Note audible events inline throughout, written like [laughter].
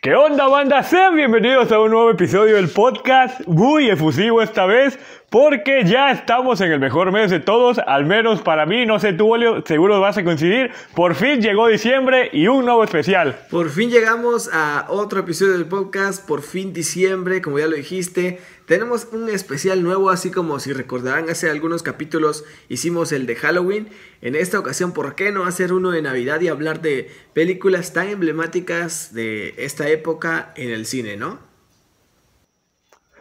¿Qué onda, banda? Sean bienvenidos a un nuevo episodio del podcast, muy efusivo esta vez, porque ya estamos en el mejor mes de todos, al menos para mí, no sé tú, Bolio, seguro vas a coincidir. Por fin llegó diciembre y un nuevo especial. Por fin llegamos a otro episodio del podcast, por fin diciembre, como ya lo dijiste. Tenemos un especial nuevo, así como si recordarán hace algunos capítulos hicimos el de Halloween. En esta ocasión, ¿por qué no hacer uno de Navidad y hablar de películas tan emblemáticas de esta época en el cine, no?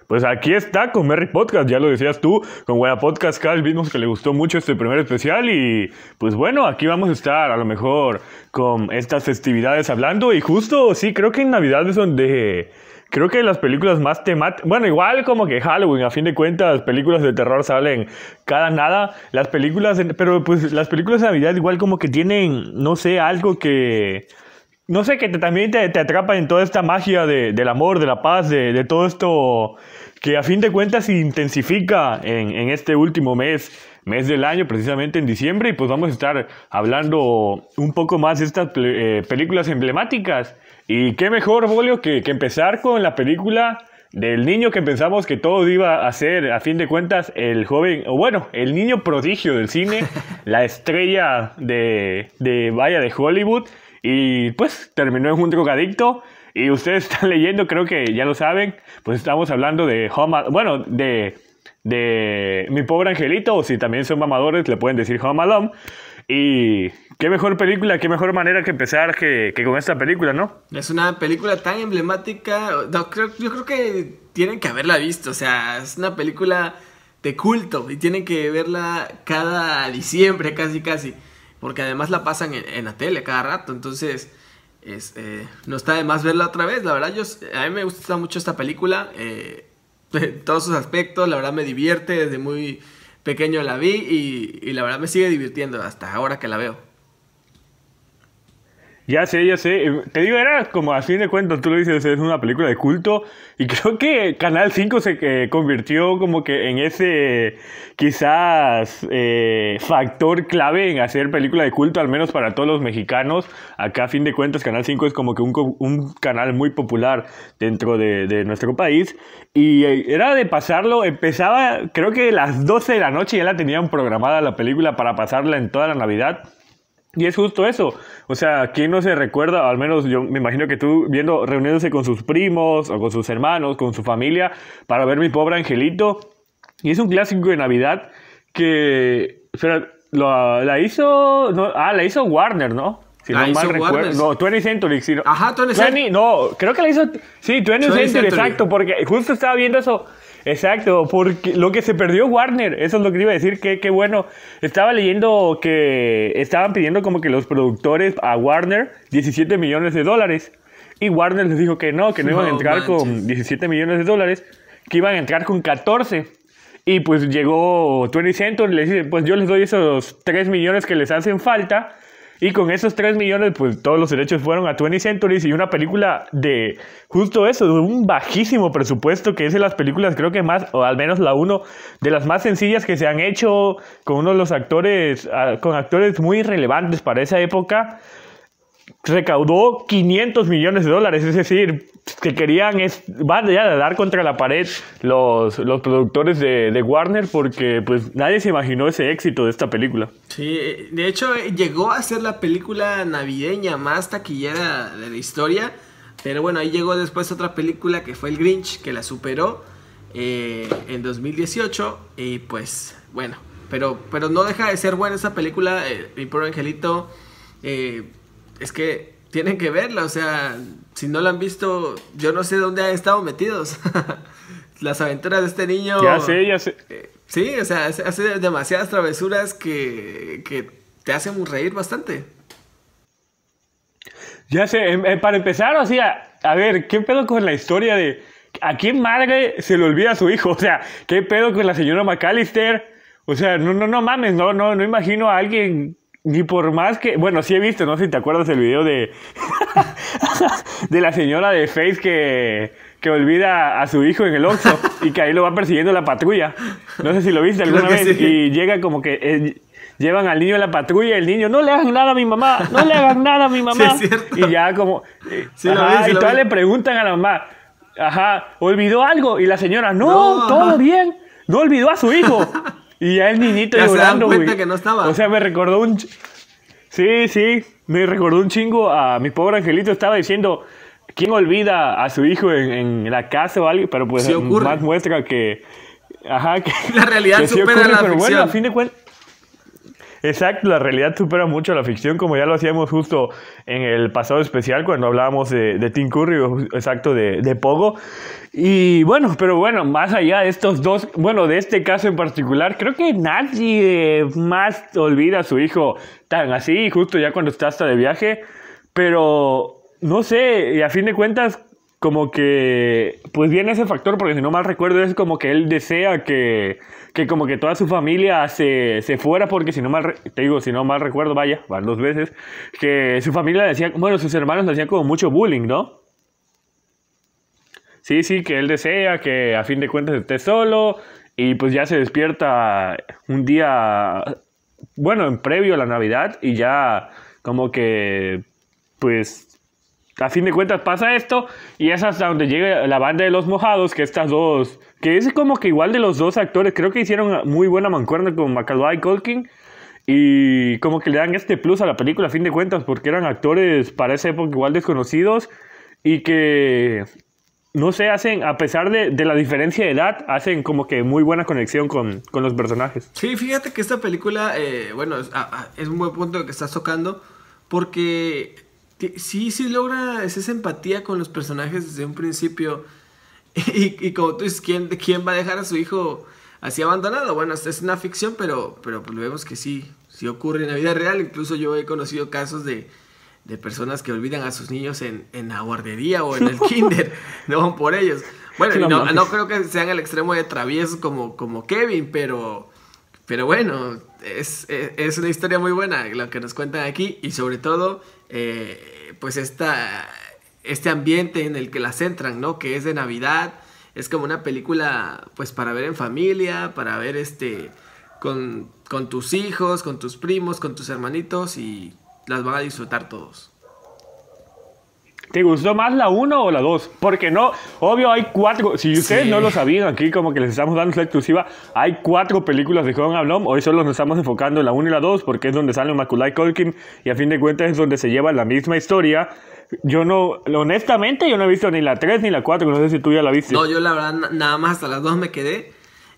Pues aquí está con Merry Podcast, ya lo decías tú, con Buena Podcast Cal vimos que le gustó mucho este primer especial y pues bueno, aquí vamos a estar a lo mejor con estas festividades hablando y justo sí, creo que en Navidad es donde creo que las películas más temáticas, bueno, igual como que Halloween, a fin de cuentas, películas de terror salen cada nada, las películas, pero pues las películas de Navidad igual como que tienen, no sé, algo que, no sé, que también te, te, atrapa en toda esta magia de, del amor, de la paz, de, todo esto que a fin de cuentas se intensifica en, en este último mes mes del año, precisamente en diciembre, y pues vamos a estar hablando un poco más de estas eh, películas emblemáticas. Y qué mejor, Bolio, que, que, empezar con la película del niño que pensamos que todo iba a ser, a fin de cuentas, el joven, o bueno, el niño prodigio del cine, [laughs] la estrella de, de, vaya, de Hollywood, y pues terminó en un drogadicto. Y ustedes están [laughs] leyendo, creo que ya lo saben, pues estamos hablando de Home, bueno, de de Mi Pobre Angelito, o si también son mamadores, le pueden decir Home Alone. Y qué mejor película, qué mejor manera que empezar que, con esta película, ¿no? Es una película tan emblemática, no, creo, yo creo que tienen que haberla visto, o sea, es una película de culto y tienen que verla cada diciembre, casi, casi, porque además la pasan en, en la tele cada rato, entonces... Es, eh, no está de más verla otra vez, la verdad yo, a mí me gusta mucho esta película, eh, [laughs] todos sus aspectos, la verdad me divierte, desde muy pequeño la vi y, la verdad me sigue divirtiendo hasta ahora que la veo. Ya sé, ya sé. Te digo, era como a fin de cuentas, tú lo dices, es una película de culto. Y [laughs] creo que Canal 5 se eh, convirtió como que en ese quizás eh, factor clave en hacer película de culto, al menos para todos los mexicanos. Acá a fin de cuentas, Canal 5 es como que un, un canal muy popular dentro de, de, nuestro país. Y eh, era de pasarlo, empezaba, creo que a las 12 de la noche ya la tenían programada la película para pasarla en toda la Navidad. Y es justo eso. O sea, ¿quién no se recuerda? Al menos yo me imagino que tú viendo, reuniéndose con sus primos o con sus hermanos, con su familia, para ver mi pobre angelito. Y es un clásico de Navidad que. Lo, la hizo. No, ah, la hizo Warner, ¿no? Si la no mal recuerdo. No, 20 Century. Si no, Ajá, 20 Century. No, creo que la hizo. Sí, 20, 20 Century, exacto. Porque justo estaba viendo eso. Exacto, porque lo que se perdió Warner, eso es lo que iba a decir, que, que bueno, estaba leyendo que estaban pidiendo como que los productores a Warner 17 millones de dólares y Warner les dijo que no, que no, no iban a entrar manches. con 17 millones de dólares, que iban a entrar con 14. Y pues llegó 20 Century y le dice, pues yo les doy esos 3 millones que les hacen falta y con esos 3 millones, pues todos los derechos fueron a 20 Centuries y una película de justo eso, de un bajísimo presupuesto, que es de las películas, creo que más, o al menos la uno, de las más sencillas que se han hecho con uno de los actores, con actores muy relevantes para esa época. Recaudó 500 millones de dólares, es decir, que querían es, van ya de dar contra la pared los, los productores de, de, Warner porque pues nadie se imaginó ese éxito de esta película. Sí, de hecho llegó a ser la película navideña más taquillera de la historia, pero bueno, ahí llegó después otra película que fue El Grinch, que la superó eh, en 2018 y pues bueno, pero, pero no deja de ser buena esa película, eh, Mi Pobre Angelito, eh, es que tienen que verla, o sea, si no la han visto, yo no sé dónde han estado metidos. [laughs] Las aventuras de este niño. Ya sé, ya sé. Eh, sí, o sea, hace demasiadas travesuras que, que te hacen reír bastante. Ya sé, eh, para empezar, o sea, a ver, ¿qué pedo con la historia de a quién madre se le olvida a su hijo? [laughs] O sea, ¿qué pedo con la señora McAllister? O sea, no, no, no mames, no, no, no imagino a alguien ni por más que. Bueno, sí he visto, no sé si te acuerdas el video de. [laughs] de la señora de Face que. Que olvida a su hijo en el Oxxo y que ahí lo va persiguiendo la patrulla. No sé si lo viste alguna vez. sí. Y llega como que eh, llevan al niño en la patrulla y el niño, no le hagan nada a mi mamá, no le hagan nada a mi mamá. [laughs] Sí, es cierto. y ya como... eh, Sí, ajá, vi, y vi. le preguntan a la mamá, ajá, ¿olvidó algo? Y la señora, no, No, todo ajá. bien, no olvidó a su hijo. [laughs] y ya el niñito Ya se dan llorando, cuenta güey. que no estaba. O sea, me recordó un... Sí, sí, me recordó un chingo a mi pobre angelito. Estaba diciendo, ¿quién olvida a su hijo en, en la casa o algo? Pero pues Sí más muestra que... Ajá, que... La realidad que sí supera ocurre, la pero bueno, ficción. a fin de cuentas... Exacto, la realidad supera mucho a la ficción, como ya lo hacíamos justo en el pasado especial cuando hablábamos de, Tim Curry, exacto, de, de Pogo. Y bueno, pero bueno, más allá de estos dos, bueno, de este caso en particular, creo que nadie más olvida a su hijo tan así, justo ya cuando está hasta de viaje, pero no sé, y a fin de cuentas, como que, pues viene ese factor, porque si no mal recuerdo, es como que él desea que, que como que toda su familia se, se fuera, porque si no mal, te digo, si no mal recuerdo, vaya, van dos veces, que su familia decía, bueno, sus hermanos le hacían como mucho bullying, ¿no? Sí, sí, que él desea que a fin de cuentas esté solo y pues ya se despierta un día, bueno, en previo a la Navidad y ya como que, pues, a fin de cuentas pasa esto y es hasta donde llega la banda de los mojados, que estas dos, que es como que igual de los dos actores, creo que hicieron muy buena mancuerna con Macaulay y Culkin y como que le dan este plus a la película a fin de cuentas porque eran actores para esa época igual desconocidos y que no sé, hacen, a pesar de, de la diferencia de edad, hacen como que muy buena conexión con, con los personajes. Sí, fíjate que esta película, eh, bueno, es, es un buen punto que estás tocando, porque sí, sí logra esa empatía con los personajes desde un principio. [laughs] Y, y como tú dices, ¿quién, ¿quién va a dejar a su hijo así abandonado? Bueno, es una ficción, pero, pero pues vemos que sí, sí ocurre en la vida real. Incluso yo he conocido casos de, de personas que olvidan a sus niños en, en la guardería o en el [laughs] kinder, no van por ellos. Bueno, No no, creo que sean el extremo de traviesos como, como Kevin, pero, pero bueno, es, es, es una historia muy buena lo que nos cuentan aquí y sobre todo, eh, pues esta, este ambiente en el que la centran, ¿no? Que es de Navidad, es como una película pues para ver en familia, para ver este con, con tus hijos, con tus primos, con tus hermanitos y las van a disfrutar todos. ¿Te gustó más la 1 o la 2? Porque no, obvio hay cuatro, si ustedes Sí. no lo sabían aquí, como que les estamos dando esa exclusiva, hay cuatro películas de John Ablom, hoy solo nos estamos enfocando en la 1 y la 2 porque es donde sale Macaulay Culkin y a fin de cuentas es donde se lleva la misma historia. Yo no, honestamente yo no he visto ni la 3 ni la 4, no sé si tú ya la viste. No, yo la verdad na- nada más hasta las dos me quedé.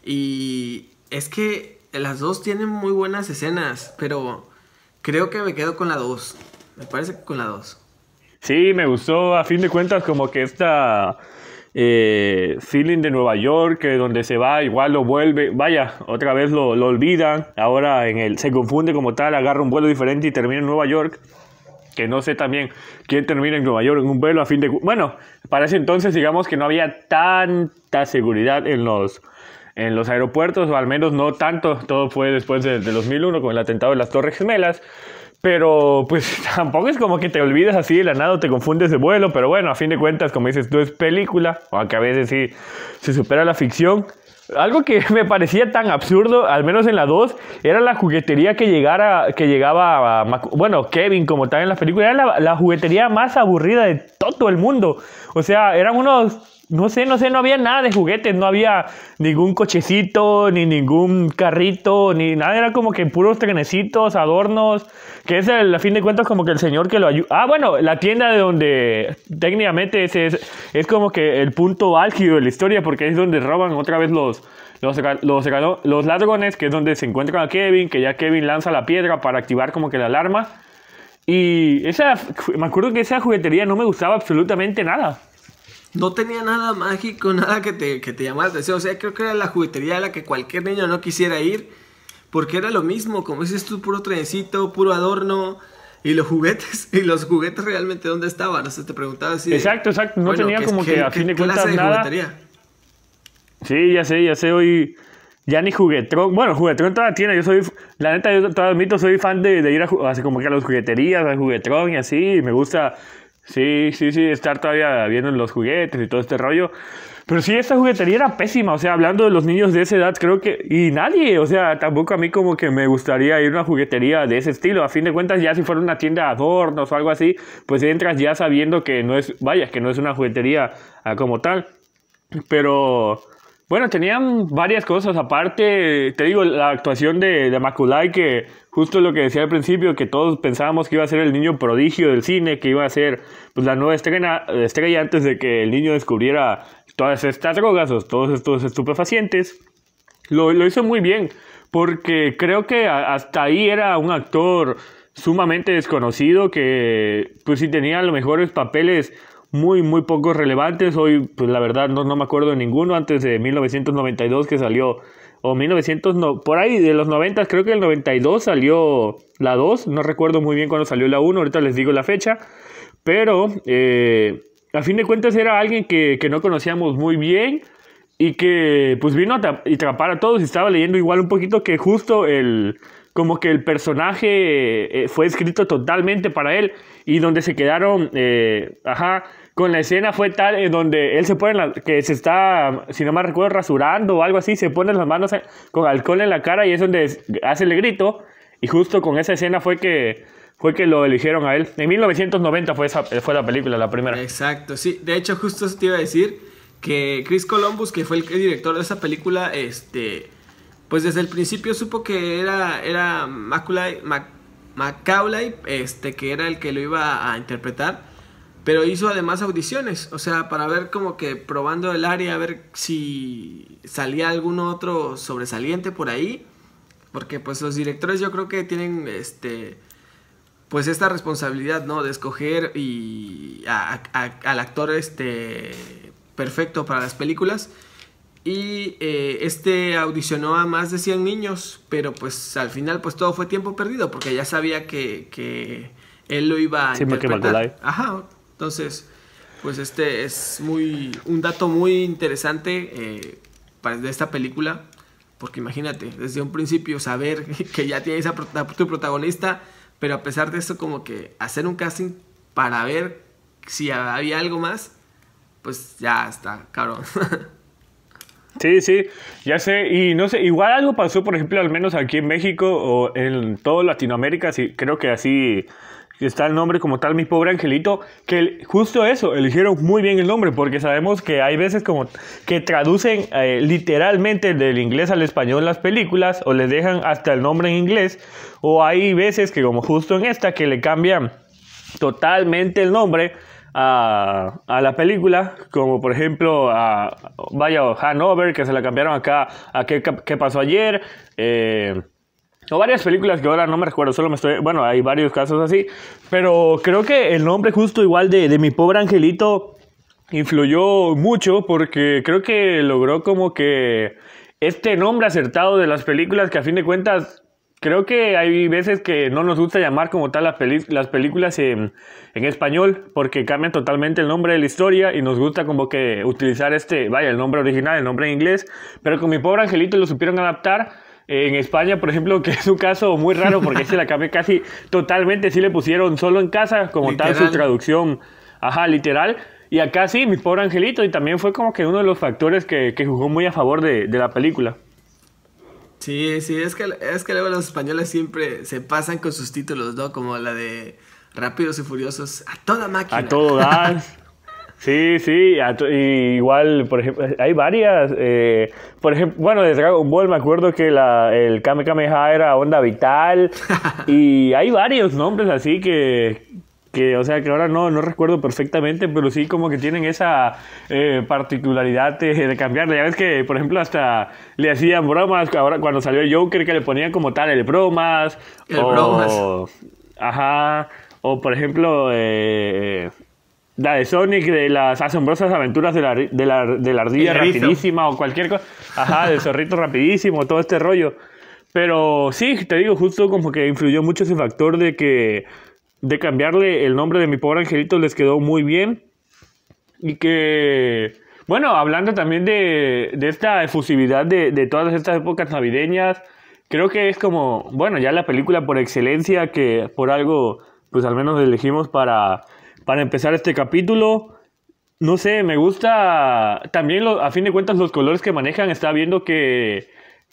Y es que las dos tienen muy buenas escenas, pero creo que me quedo con la dos. Me parece que con la dos. Sí, me gustó. A fin de cuentas como que esta eh, feeling de Nueva York, que donde se va igual lo vuelve, vaya, otra vez lo, lo olvidan, ahora en el, se confunde como tal, agarra un vuelo diferente y termina en Nueva York, que no sé también quién termina en Nueva York en un vuelo a fin de... Bueno, para ese entonces digamos que no había tanta seguridad en los, en los aeropuertos, o al menos no tanto, todo fue después de, de 2001 con el atentado de las Torres Gemelas. Pero pues [laughs] tampoco es como que te olvides así de la nada te confundes de vuelo, pero bueno, a fin de cuentas, como dices tú, es película, aunque a veces sí se supera la ficción. Algo que [laughs] me parecía tan absurdo, al menos en la 2, era la juguetería que, llegara, que llegaba a... Bueno, Kevin como tal en la película, era la juguetería más aburrida de todo el mundo. O sea, eran unos... No sé, no sé, no había nada de juguetes, no había ningún cochecito, ni ningún carrito, ni nada, era como que puros trenecitos, adornos, que es el, a fin de cuentas como que el señor que lo ayuda. Ah, bueno, la tienda de donde técnicamente es, es como que el punto álgido de la historia, porque es donde roban otra vez los, los, los ladrones, que es donde se encuentran a Kevin, que ya Kevin lanza la piedra para activar como que la alarma. Y esa, me acuerdo que esa juguetería no me gustaba absolutamente nada. No tenía nada mágico, [laughs] nada que te, que te llamara la atención. O sea, creo que era la juguetería a la que cualquier niño no quisiera ir. Porque era lo mismo, como dices tú, puro trencito, puro adorno. Y los juguetes, [laughs] y los juguetes realmente dónde estaban. O sea, te preguntaba de, Exacto, exacto, no bueno, tenía ¿qué- como que a fin de cuentas nada. juguetería? Sí, ya sé, ya sé, hoy ya ni juguetrón. Bueno, juguetrón todavía tiene. Yo soy, la neta, yo todavía admito, soy fan de, de ir a, así como que a las jugueterías, al juguetrón y así. y me gusta Sí, sí, sí, estar todavía viendo los juguetes y todo este rollo. Pero sí, esta juguetería era pésima, o sea, hablando de los niños de esa edad, creo que... Y nadie, o sea, tampoco a mí como que me gustaría ir a una juguetería de ese estilo. A fin de cuentas, ya si fuera una tienda de adornos o algo así, pues entras ya sabiendo que no es, vaya, que no es una juguetería ah, como tal. Pero... Bueno, tenían varias cosas. Aparte, te digo, la actuación de, de Maculay, que justo lo que decía al principio, que todos pensábamos que iba a ser el niño prodigio del cine, que iba a ser pues, la nueva estrella, estrella antes de que el niño descubriera todas estas drogas o todos estos estupefacientes. Lo, lo hizo muy bien, porque creo que hasta ahí era un actor sumamente desconocido que pues sí tenía los mejores papeles muy, muy pocos relevantes. Hoy, pues la verdad, no, no me acuerdo de ninguno antes de 1992 que salió, o 1900, no, por ahí de los 90, creo que el 92 salió la 2, no recuerdo muy bien cuándo salió la 1, ahorita les digo la fecha, pero eh, a fin de cuentas era alguien que, que no conocíamos muy bien y que pues vino a atrapar a todos estaba leyendo igual un poquito que justo el como que el personaje eh, fue escrito totalmente para él y donde se quedaron eh, ajá con la escena fue tal en donde él se pone, la, que se está, si no me recuerdo, rasurando o algo así, se pone las manos con alcohol en la cara y es donde hace el grito. Y justo con esa escena fue que, fue que lo eligieron a él. En 1990 fue, esa, fue la película, la primera. Exacto, sí. De hecho, justo te iba a decir que Chris Columbus, que fue el director de esa película, este, pues desde el principio supo que era, era Macaulay, Macaulay, este, que era el que lo iba a interpretar. Pero hizo además audiciones, o sea, para ver como que probando el área, a ver si salía algún otro sobresaliente por ahí. Porque pues los directores yo creo que tienen este pues esta responsabilidad, ¿no? De escoger y al actor este perfecto para las películas. Y eh, este audicionó a más de 100 niños, pero pues al final pues todo fue tiempo perdido porque ya sabía que, que él lo iba a sí, interpretar. Ajá, entonces, pues este es muy un dato muy interesante eh, de esta película, porque imagínate, desde un principio saber [laughs] que ya tienes a tu protagonista, pero a pesar de eso como que hacer un casting para ver si había algo más, pues ya está, cabrón. [laughs] Sí, sí, ya sé, y no sé, igual algo pasó, por ejemplo, al menos aquí en México o en toda Latinoamérica, sí, creo que así está el nombre como tal, mi pobre angelito, que justo eso, eligieron muy bien el nombre, porque sabemos que hay veces como que traducen eh, literalmente del inglés al español las películas, o les dejan hasta el nombre en inglés, o hay veces que como justo en esta, que le cambian totalmente el nombre a, a la película, como por ejemplo a, vaya, Hanover, que se la cambiaron acá a qué, qué pasó ayer, eh, o varias películas que ahora no me recuerdo, solo me estoy. Bueno, hay varios casos así. Pero creo que el nombre justo igual de, de mi pobre angelito influyó mucho porque creo que logró como que este nombre acertado de las películas que a fin de cuentas creo que hay veces que no nos gusta llamar como tal las, las películas en, en, español porque cambian totalmente el nombre de la historia y nos gusta como que utilizar este, vaya, el nombre original, el nombre en inglés, pero con mi pobre angelito lo supieron adaptar en España, por ejemplo, que es un caso muy raro porque se la cambié casi totalmente, sí le pusieron solo en casa, como tal su traducción, ajá, literal. Y acá sí, mi pobre angelito, y también fue como que uno de los factores que, que jugó muy a favor de, de, la película. Sí, sí, es que, es que luego los españoles siempre se pasan con sus títulos, ¿no? Como la de Rápidos y Furiosos, a toda máquina. A todo. [laughs] Sí, sí, igual, por ejemplo, hay varias, eh, por ejemplo, bueno, de Dragon Ball me acuerdo que la, el Kame Kameha era Onda Vital [laughs] y hay varios nombres así que, que, o sea, que ahora no, no recuerdo perfectamente, pero sí como que tienen esa eh, particularidad de, de, cambiarle. Ya ves que, por ejemplo, hasta le hacían bromas, ahora cuando salió el Joker que le ponían como tal el bromas. El o, bromas. Ajá, o por ejemplo... Eh, la de Sonic, de las asombrosas aventuras de la, de la, de la ardilla rapidísima o cualquier cosa. Ajá, del zorrito rapidísimo, todo este rollo. Pero sí, te digo, justo como que influyó mucho ese factor de que de cambiarle el nombre de mi pobre angelito les quedó muy bien. Y que, bueno, hablando también de, de esta efusividad de, de todas estas épocas navideñas, creo que es como, bueno, ya la película por excelencia que por algo, pues al menos elegimos para para empezar este capítulo. No sé, me gusta también a fin de cuentas los colores que manejan. Está viendo que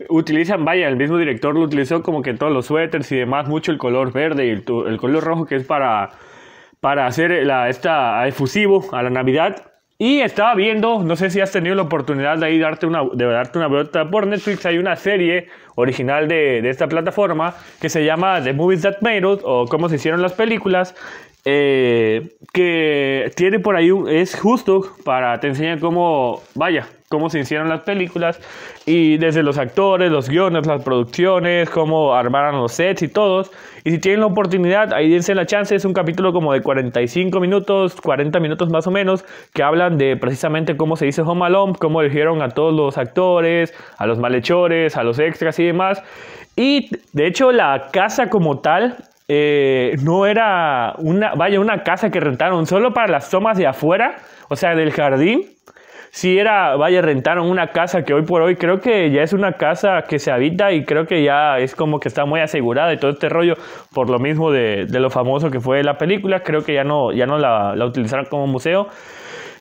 utilizan, vaya, el mismo director lo utilizó como que todos los suéteres y demás, mucho el color verde y el, color rojo que es para, para hacer esta efusivo a la Navidad. Y estaba viendo, no sé si has tenido la oportunidad de ahí darte una, de darte una vuelta por Netflix, hay una serie original de, de, esta plataforma que se llama The Movies That Made Us o Cómo se hicieron las películas, eh, que tiene por ahí, es justo para te enseñar cómo, vaya, cómo se hicieron las películas y desde los actores, los guiones, las producciones, cómo armaron los sets y todos. Y si tienen la oportunidad, ahí dense la chance, es un capítulo como de 45 minutos, 40 minutos más o menos, que hablan de precisamente cómo se hizo Home Alone, cómo eligieron a todos los actores, a los malhechores, a los extras y demás. Y de hecho la casa como tal eh, no era una, vaya, una casa que rentaron solo para las tomas de afuera, o sea, del jardín si era, vaya, rentaron una casa que hoy por hoy creo que ya es una casa que se habita y creo que ya es como que está muy asegurada y todo este rollo por lo mismo de, lo famoso que fue la película, creo que ya no, ya no la, utilizaron como museo.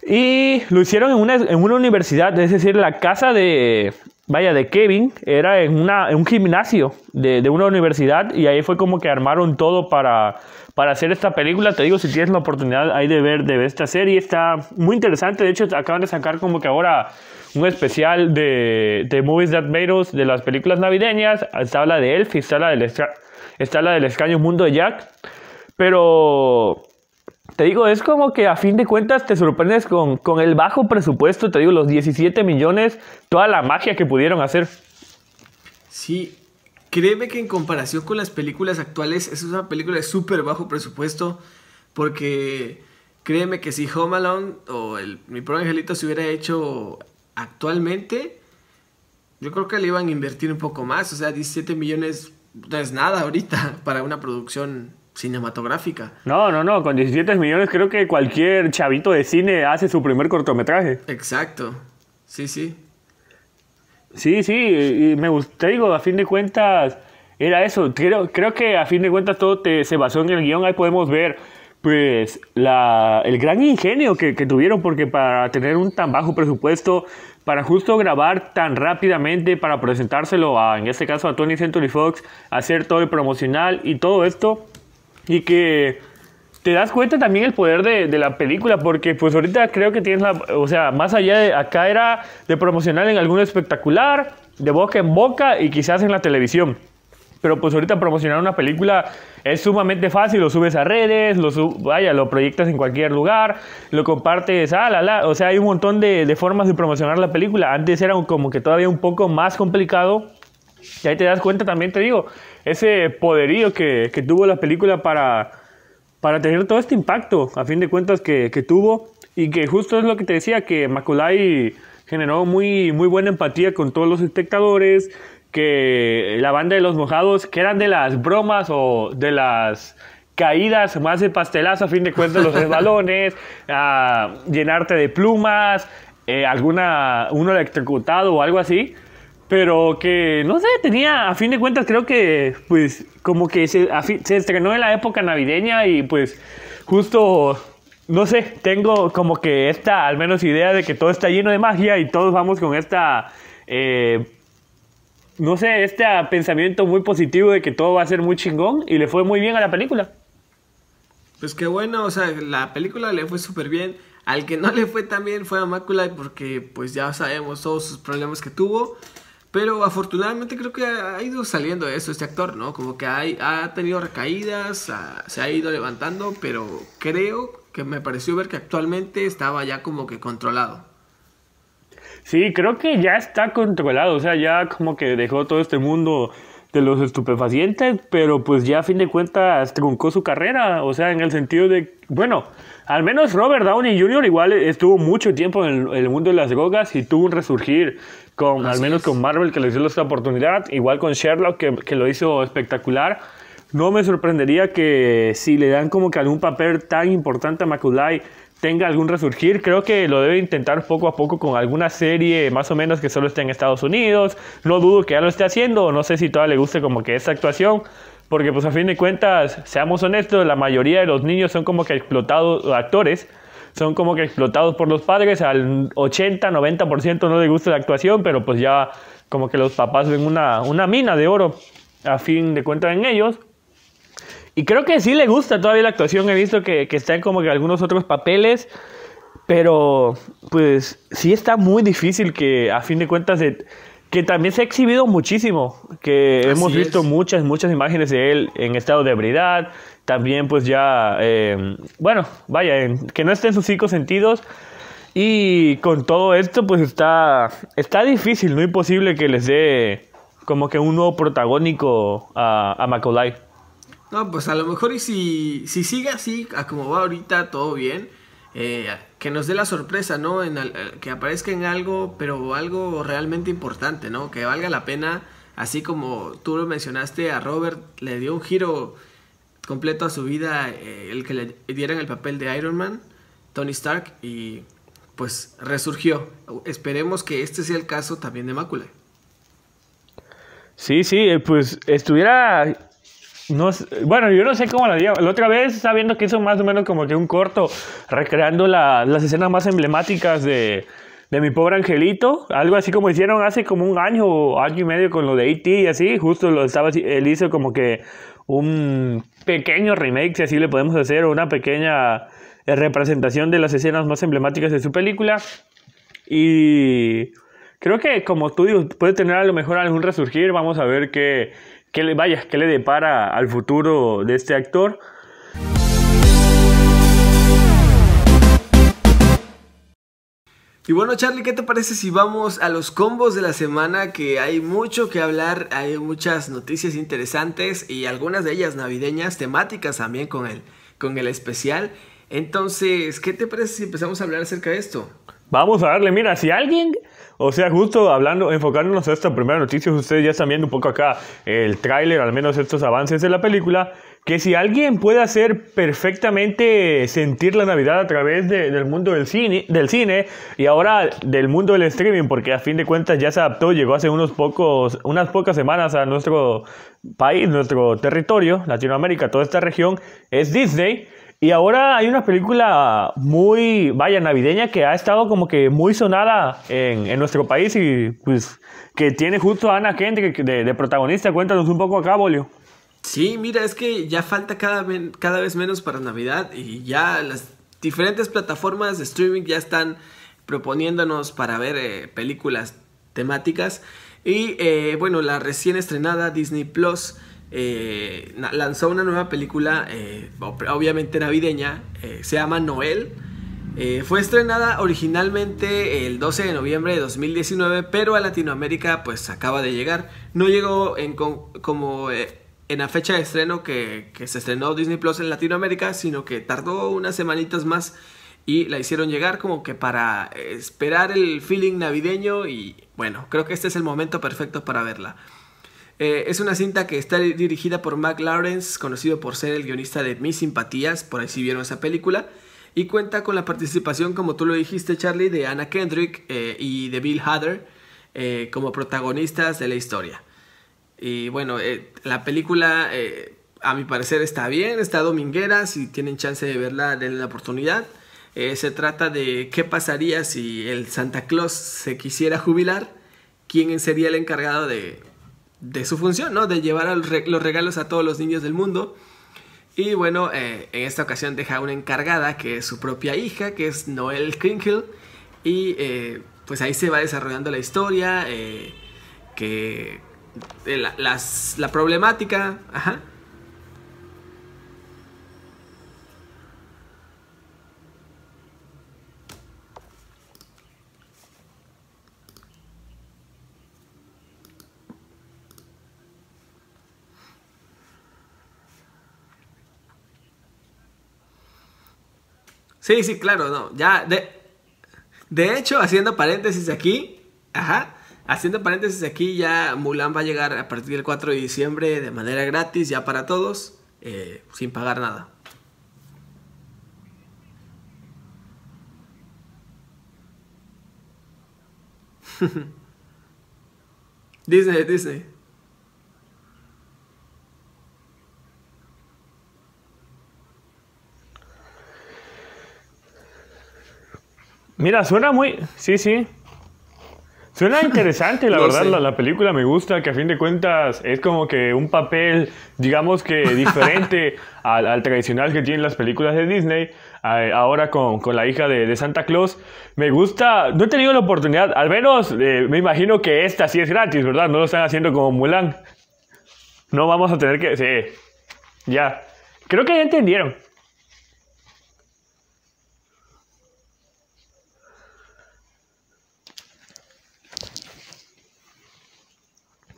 Y lo hicieron en una, en una universidad, es decir, la casa de, vaya, de Kevin era en, una, en un gimnasio de, de, una universidad y ahí fue como que armaron todo para, para hacer esta película. Te digo, si tienes la oportunidad ahí de ver, de ver esta serie, está muy interesante. De hecho, acaban de sacar como que ahora un especial de, de Movies That Made Us, de las películas navideñas. Está la de Elf y está la del, está la del extraño mundo de Jack. Pero te digo, es como que a fin de cuentas te sorprendes con, con el bajo presupuesto, te digo, los 17 millones, toda la magia que pudieron hacer. Sí, Créeme que en comparación con las películas actuales, es una película de súper bajo presupuesto. Porque créeme que si Home Alone o el, Mi Pro Angelito se hubiera hecho actualmente, yo creo que le iban a invertir un poco más. O sea, 17 millones no es nada ahorita [laughs] para una producción cinematográfica. No, no, no, con 17 millones creo que cualquier chavito de cine hace su primer cortometraje. Exacto, sí, sí. Sí, sí, y me gusta, digo, a fin de cuentas, era eso. Creo, creo que a fin de cuentas todo te, se basó en el guion. Ahí podemos ver, pues, la, el gran ingenio que, que tuvieron, porque para tener un tan bajo presupuesto, para justo grabar tan rápidamente, para presentárselo a, en este caso, a Tony Century Fox, hacer todo el promocional y todo esto, y que te das cuenta también el poder de, de, la película, porque pues ahorita creo que tienes la, o sea, más allá de acá era de promocionar en algún espectacular, de boca en boca y quizás en la televisión. Pero pues ahorita promocionar una película es sumamente fácil, lo subes a redes, lo vaya, lo proyectas en cualquier lugar, lo compartes, ah, la. o sea, hay un montón de, de formas de promocionar la película. Antes era como que todavía un poco más complicado. Y ahí te das cuenta también, te digo, ese poderío que, que tuvo la película para para tener todo este impacto, a fin de cuentas, que, que tuvo. Y que justo es lo que te decía, que Maculay generó muy, muy buena empatía con todos los espectadores, que la banda de los mojados, que eran de las bromas o de las caídas más de pastelazo, a fin de cuentas, los [laughs] resbalones, a llenarte de plumas, eh, alguna, uno electrocutado o algo así, pero que, no sé, tenía, a fin de cuentas, creo que, pues, como que se, estrenó en la época navideña y, pues, justo, no sé, tengo como que esta, al menos, idea de que todo está lleno de magia y todos vamos con esta, eh, no sé, este pensamiento muy positivo de que todo va a ser muy chingón y le fue muy bien a la película. Pues qué bueno, o sea, la película le fue súper bien. Al que no le fue tan bien fue a Maculay porque pues ya sabemos todos sus problemas que tuvo. Pero afortunadamente creo que ha ido saliendo eso este actor, ¿no? Como que ha tenido recaídas, se ha ido levantando, pero creo que me pareció ver que actualmente estaba ya como que controlado. Sí, creo que ya está controlado, o sea, ya como que dejó todo este mundo de los estupefacientes, pero pues ya a fin de cuentas truncó su carrera, o sea, en el sentido de, bueno, al menos Robert Downey Jr. igual estuvo mucho tiempo en el, mundo de las drogas y tuvo un resurgir con, al menos con Marvel, que le dio esta oportunidad. Igual con Sherlock, que, que, lo hizo espectacular. No me sorprendería que si le dan como que algún papel tan importante a Maculay tenga algún resurgir. Creo que lo debe intentar poco a poco con alguna serie más o menos que solo esté en Estados Unidos. No dudo que ya lo esté haciendo. No sé si todavía le guste como que esta actuación. porque pues a fin de cuentas, seamos honestos, la mayoría de los niños son como que explotados, actores, son como que explotados por los padres, al 80, 90% no les gusta la actuación, pero pues ya como que los papás ven una, una mina de oro a fin de cuentas en ellos. Y creo que sí le gusta todavía la actuación, he visto que, que está en como que algunos otros papeles, pero pues sí está muy difícil que a fin de cuentas... De, que también se ha exhibido muchísimo, que hemos visto muchas, muchas imágenes de él en estado de ebriedad, también pues ya, eh, bueno, vaya, que no esté en sus cinco sentidos. Y con todo esto pues está, está difícil, no imposible que les dé como que un nuevo protagónico a, a Macaulay. No, pues a lo mejor y si, si sigue así, a como va ahorita, todo bien eh, que nos dé la sorpresa, ¿no? En que aparezca en algo, pero algo realmente importante, ¿no? Que valga la pena, así como tú lo mencionaste, a Robert le dio un giro completo a su vida, eh, el que le dieran el papel de Iron Man, Tony Stark, y pues resurgió. Esperemos que este sea el caso también de Mácula. Sí, sí, eh, pues estuviera no, bueno, yo no sé cómo la dio. La otra vez sabiendo que hizo más o menos como que un corto recreando las escenas más emblemáticas de, de mi pobre angelito. Algo así como hicieron hace como un año o año y medio con lo de E.T. y así. Justo lo estaba él hizo como que un pequeño remake, si así le podemos hacer, una pequeña eh, representación de las escenas más emblemáticas de su película. Y creo que como tú dices, puede tener a lo mejor algún resurgir. Vamos a ver qué qué le vaya, qué le depara al futuro de este actor. Y bueno, Charlie, ¿qué te parece si vamos a los combos de la semana? Que hay mucho que hablar, hay muchas noticias interesantes y algunas de ellas navideñas, temáticas también con el, con el especial. Entonces, ¿qué te parece si empezamos a hablar acerca de esto? Vamos a darle, mira, si alguien o sea, justo hablando, enfocándonos a esta primera noticia, ustedes ya están viendo un poco acá el tráiler, al menos estos avances de la película, que si alguien puede hacer perfectamente sentir la Navidad a través del mundo del cine, del cine y ahora del mundo del streaming, porque a fin de cuentas ya se adaptó, llegó hace unos pocos, unas pocas semanas a nuestro país, nuestro territorio, Latinoamérica, toda esta región, es Disney. Y ahora hay una película muy, vaya, navideña que ha estado como que muy sonada en, en nuestro país y pues que tiene justo a Ana Kendrick de, de protagonista. Cuéntanos un poco acá, Bolio. Sí, mira, es que ya falta cada, cada vez menos para Navidad y ya las diferentes plataformas de streaming ya están proponiéndonos para ver eh, películas temáticas. Y eh, bueno, la recién estrenada Disney Plus eh, lanzó una nueva película, eh, obviamente navideña, eh, se llama Noel. fue estrenada originalmente el 12 de noviembre de 2019, pero a Latinoamérica pues acaba de llegar. No llegó en, como en la fecha de estreno que, que, se estrenó Disney Plus en Latinoamérica, sino que tardó unas semanitas más y la hicieron llegar como que para esperar el feeling navideño y bueno, creo que este es el momento perfecto para verla. Eh, es una cinta que está dirigida por Mac Lawrence, conocido por ser el guionista de Mis Simpatías, por ahí si vieron esa película, y cuenta con la participación, como tú lo dijiste Charlie, de Anna Kendrick eh, y de Bill Hader eh, como protagonistas de la historia. Y bueno, la película a mi parecer está bien, está dominguera, si tienen chance de verla, denle la oportunidad. se trata de qué pasaría si el Santa Claus se quisiera jubilar, quién sería el encargado de de su función, ¿no? De llevar los regalos a todos los niños del mundo. Y bueno, eh, en esta ocasión deja una encargada que es su propia hija, que es Noel Crinkle. Y eh, pues ahí se va desarrollando la historia, eh, que la, la problemática, ajá, Sí, sí, claro, no. Ya, de, de hecho, haciendo paréntesis aquí, ajá, haciendo paréntesis aquí, ya Mulan va a llegar a partir del 4 de diciembre de manera gratis, ya para todos, eh, sin pagar nada. [laughs] Disney, Disney. Mira, suena muy... Sí, sí. Suena [laughs] interesante, la verdad, la, película me gusta, que a fin de cuentas es como que un papel, digamos que [laughs] diferente al, tradicional que tienen las películas de Disney, ahora con, la hija de, Santa Claus. Me gusta, no he tenido la oportunidad, al menos eh, me imagino que esta sí es gratis, ¿verdad? No lo están haciendo como Mulan. No vamos a tener que... Sí, ya. Creo que ya entendieron.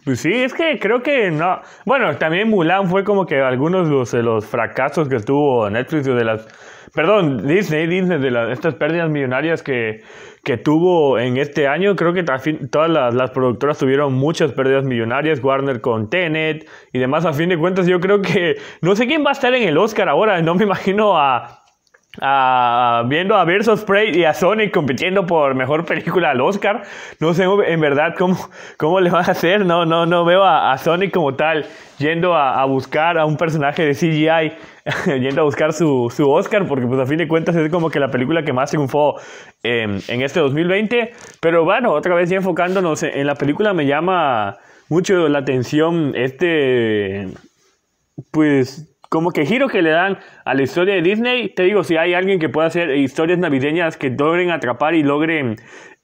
Pues sí, es que creo que no. Bueno, también Mulan fue como que algunos de los, fracasos que tuvo Netflix de las. Perdón, Disney, Disney de las, estas pérdidas millonarias que, que tuvo en este año. Creo que todas las, las, productoras tuvieron muchas pérdidas millonarias. Warner con Tenet y demás. A fin de cuentas, yo creo que. No sé quién va a estar en el Oscar ahora. No me imagino a viendo a Versus Prey y a Sonic compitiendo por mejor película al Oscar. No sé en verdad cómo, cómo le van a hacer. No, no, no veo a, Sonic como tal yendo a, buscar a un personaje de CGI, [laughs] yendo a buscar su, su, Oscar, porque pues a fin de cuentas es como que la película que más triunfó en este 2020. Pero bueno, otra vez ya enfocándonos en, en la película me llama mucho la atención este, pues como que giro que le dan a la historia de Disney. Te digo, si hay alguien que pueda hacer historias navideñas que logren atrapar y logren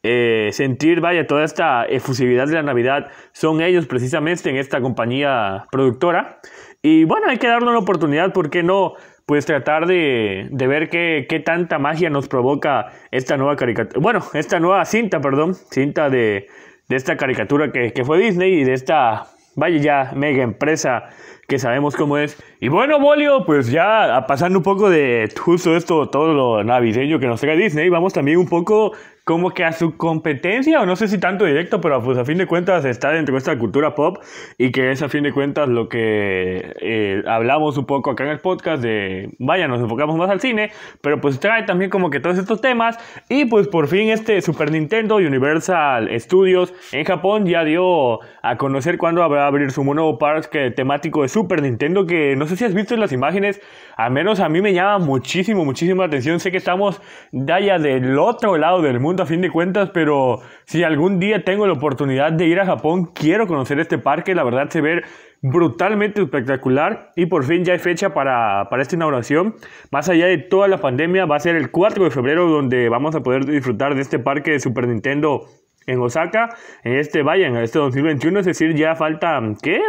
eh, sentir, vaya, toda esta efusividad de la Navidad, son ellos precisamente en esta compañía productora. Y bueno, hay que darle una oportunidad, ¿por qué no? Pues tratar de, ver qué, qué, tanta magia nos provoca esta nueva caricatura. Bueno, esta nueva cinta, perdón, cinta de, de esta caricatura que, que fue Disney y de esta, vaya ya, mega empresa que sabemos cómo es. Y bueno, Bolio, pues ya pasando un poco de justo esto, todo lo navideño que nos trae Disney, vamos también un poco como que a su competencia, o no sé si tanto directo, pero pues a fin de cuentas está dentro de esta cultura pop y que es a fin de cuentas lo que eh, hablamos un poco acá en el podcast de, vaya, nos enfocamos más al cine, pero pues trae también como que todos estos temas y pues por fin este Super Nintendo Universal Studios en Japón ya dio a conocer cuándo a abrir su nuevo parque temático de Super Nintendo que no sé si has visto en las imágenes, al menos a mí me llama muchísimo, la atención, sé que estamos allá del otro lado del mundo a fin de cuentas, pero si algún día tengo la oportunidad de ir a Japón, quiero conocer este parque, la verdad se ve brutalmente espectacular y por fin ya hay fecha para, para esta inauguración. Más allá de toda la pandemia, va a ser el 4 de febrero donde vamos a poder disfrutar de este parque de Super Nintendo en Osaka, en este, vaya, en este 2021, es decir, ya falta, ¿qué?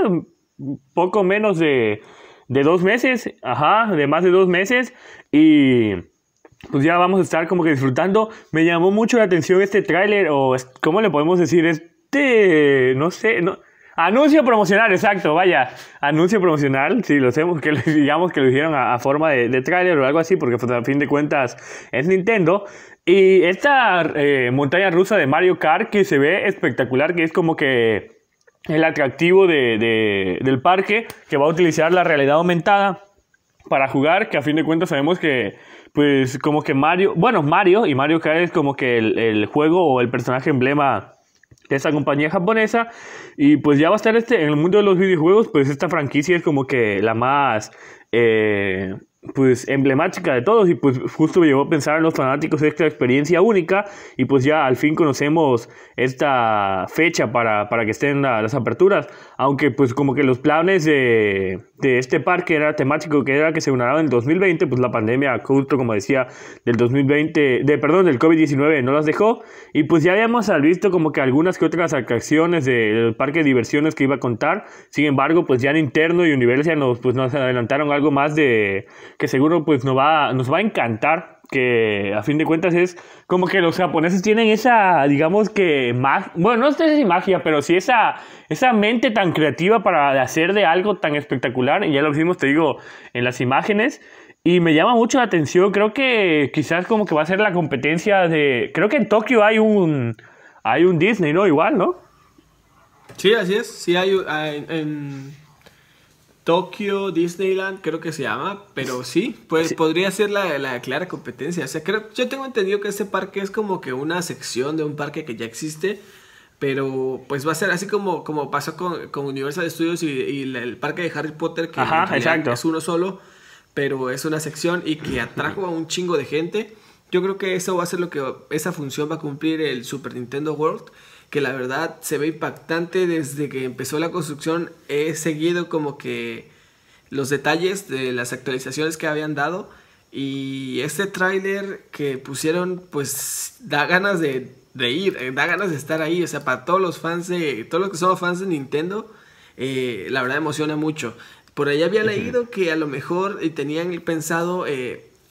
Poco menos de, de dos meses, ajá, de más de dos meses y pues ya vamos a estar como que disfrutando. Me llamó mucho la atención este tráiler, o ¿cómo le podemos decir? Este, no sé, no, anuncio promocional, exacto, vaya, anuncio promocional, si lo hacemos, que [laughs] digamos que lo hicieron a, forma de, de tráiler o algo así, porque pues, a fin de cuentas es Nintendo. Y esta eh, montaña rusa de Mario Kart que se ve espectacular, que es como que el atractivo de, del parque, que va a utilizar la realidad aumentada para jugar, que a fin de cuentas sabemos que pues como que Mario, bueno, Mario y Mario Kart es como que el, juego o el personaje emblema de esa compañía japonesa. Y pues ya va a estar este en el mundo de los videojuegos pues esta franquicia es como que la más eh, pues emblemática de todos. Y pues justo me llevó a pensar en los fanáticos esta experiencia única. Y pues ya al fin conocemos esta fecha para, para que estén las aperturas, aunque pues como que los planes de, de, este parque era temático que era que se unara en 2020, pues la pandemia justo como decía del 2020, de perdón, del COVID-19 no las dejó. Y pues ya habíamos visto como que algunas que otras atracciones del parque de diversiones que iba a contar, sin embargo pues ya en interno y Universal nos, pues nos adelantaron algo más de que seguro pues nos va, nos va a encantar, que a fin de cuentas es como que los japoneses tienen esa, digamos que, bueno, no sé si magia, pero sí esa, esa mente tan creativa para hacer de algo tan espectacular, y ya lo vimos, te digo, en las imágenes, y me llama mucho la atención, creo que quizás como que va a ser la competencia de, creo que en Tokio hay un, hay un Disney, ¿no? Igual, ¿no? Sí, así es, sí hay, en Tokio Disneyland, creo que se llama, pero sí, pues podría ser la, clara competencia. O sea, creo, yo tengo entendido que este parque es como que una sección de un parque que ya existe, pero pues va a ser así como, como pasó con, con Universal Studios y, el parque de Harry Potter, que es uno solo, pero es una sección y que atrajo a un chingo de gente. Yo creo que eso va a ser lo que esa función va a cumplir el Super Nintendo World, que la verdad se ve impactante desde que empezó la construcción. He seguido como que los detalles de las actualizaciones que habían dado y este tráiler que pusieron pues da ganas de, de, ir, eh, da ganas de estar ahí, o sea, para todos los fans de, todos los que somos fans de Nintendo, eh, la verdad emociona mucho. Por ahí había leído que a lo mejor eh, tenían pensado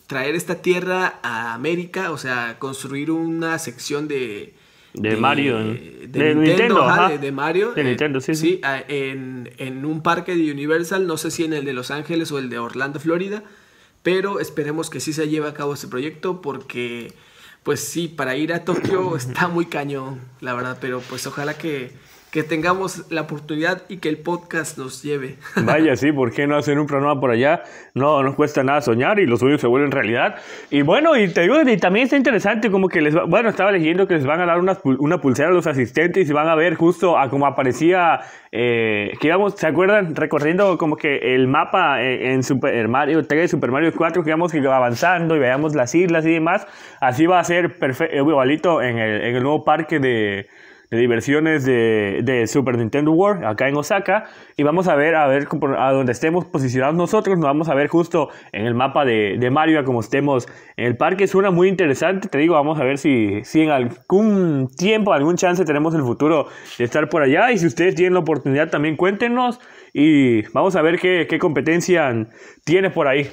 traer esta tierra a América, o sea, construir una sección de... De, Mario. De, Nintendo, de, Mario. De Nintendo, sí. Sí, en, en un parque de Universal, no sé si en el de Los Ángeles o el de Orlando, Florida. Pero esperemos que sí se lleve a cabo este proyecto porque, pues sí, para ir a Tokio [coughs] está muy cañón, la verdad. Pero pues ojalá que, que tengamos la oportunidad y que el podcast nos lleve. [laughs] Vaya, sí, ¿por qué no hacer un programa por allá? No nos cuesta nada soñar y los sueños se vuelven realidad. Y bueno, y te digo, y también está interesante como que les bueno, estaba leyendo que les van a dar una, una pulsera a los asistentes y van a ver justo a como aparecía, eh, que íbamos, ¿se acuerdan? Recorriendo como que el mapa en Super Mario 3, Super Mario 4, que íbamos avanzando y veíamos las islas y demás. Así va a ser perfecto, igualito en el, en el nuevo parque de diversiones de, de, Super Nintendo World acá en Osaka. Y vamos a ver a ver a donde estemos posicionados nosotros nos vamos a ver justo en el mapa de, de Mario como estemos en el parque. Suena muy interesante te digo vamos a ver si, si en algún tiempo algún chance tenemos el futuro de estar por allá. Y si ustedes tienen la oportunidad también cuéntenos. Y vamos a ver qué, qué competencia tiene por ahí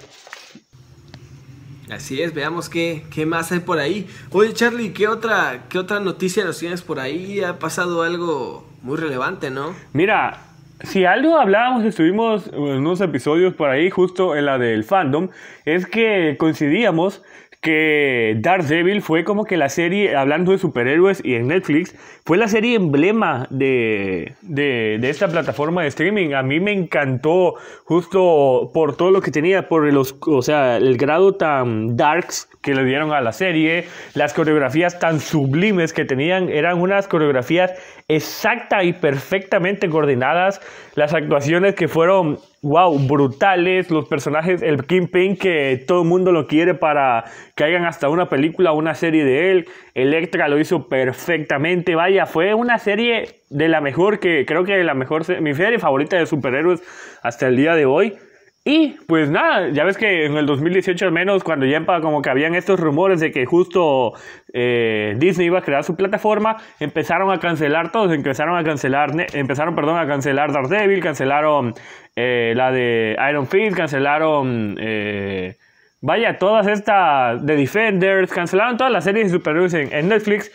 Así es, veamos qué, qué más hay por ahí. Oye, Charlie, ¿qué otra, ¿qué otra noticia nos tienes por ahí? Ha pasado algo muy relevante, ¿no? Mira, si algo hablábamos, estuvimos en unos episodios por ahí, justo en la del fandom, es que coincidíamos que Daredevil fue como que la serie, hablando de superhéroes y en Netflix, fue la serie emblema de, de, de, esta plataforma de streaming. A mí me encantó justo por todo lo que tenía, por los, o sea, el grado tan darks que le dieron a la serie, las coreografías tan sublimes que tenían, eran unas coreografías exacta y perfectamente coordinadas, las actuaciones que fueron wow, brutales, los personajes, el Kingpin que todo el mundo lo quiere para que hagan hasta una película una serie de él, Electra lo hizo perfectamente, vaya, fue una serie de la mejor que creo que la mejor, mi serie favorita de superhéroes hasta el día de hoy. Y pues nada, ya ves que en el 2018 al menos, cuando ya como que habían estos rumores de que justo eh, Disney iba a crear su plataforma, empezaron a cancelar todos, empezaron a cancelar, empezaron, perdón, a cancelar Daredevil, cancelaron eh, la de Iron Fist, cancelaron, eh, vaya, todas estas de Defenders, cancelaron todas las series de superhéroes en, Netflix,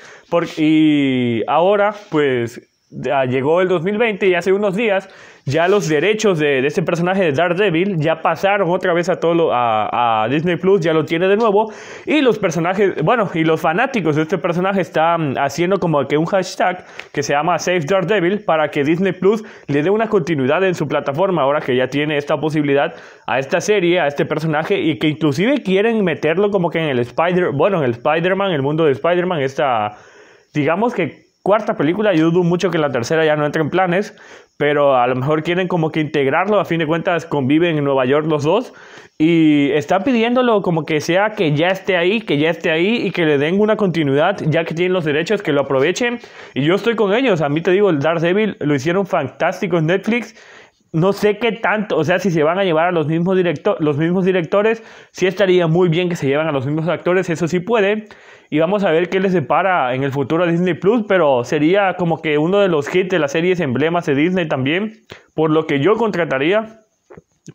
y ahora pues llegó el 2020 y hace unos días ya los derechos de, de este personaje de Daredevil ya pasaron otra vez a todo a, Disney Plus, ya lo tiene de nuevo. Y los personajes, bueno, y los fanáticos de este personaje están haciendo como que un hashtag que se llama Save Daredevil para que Disney Plus le dé una continuidad en su plataforma ahora que ya tiene esta posibilidad a esta serie, a este personaje y que inclusive quieren meterlo como que en el Spider, bueno, en el Spider-Man, el mundo de Spider-Man, esta, digamos que cuarta película, yo dudo mucho que la tercera ya no entre en planes, pero a lo mejor quieren como que integrarlo, a fin de cuentas conviven en Nueva York los dos y están pidiéndolo como que sea que ya esté ahí, que ya esté ahí y que le den una continuidad, ya que tienen los derechos, que lo aprovechen y yo estoy con ellos, a mí te digo, el Daredevil lo hicieron fantástico en Netflix no sé qué tanto, o sea, si se van a llevar a los mismos, directo los mismos directores, sí estaría muy bien que se lleven a los mismos actores, eso sí puede. Y vamos a ver qué les separa en el futuro a Disney Plus, pero sería como que uno de los hits de las series emblemas de Disney también, por lo que yo contrataría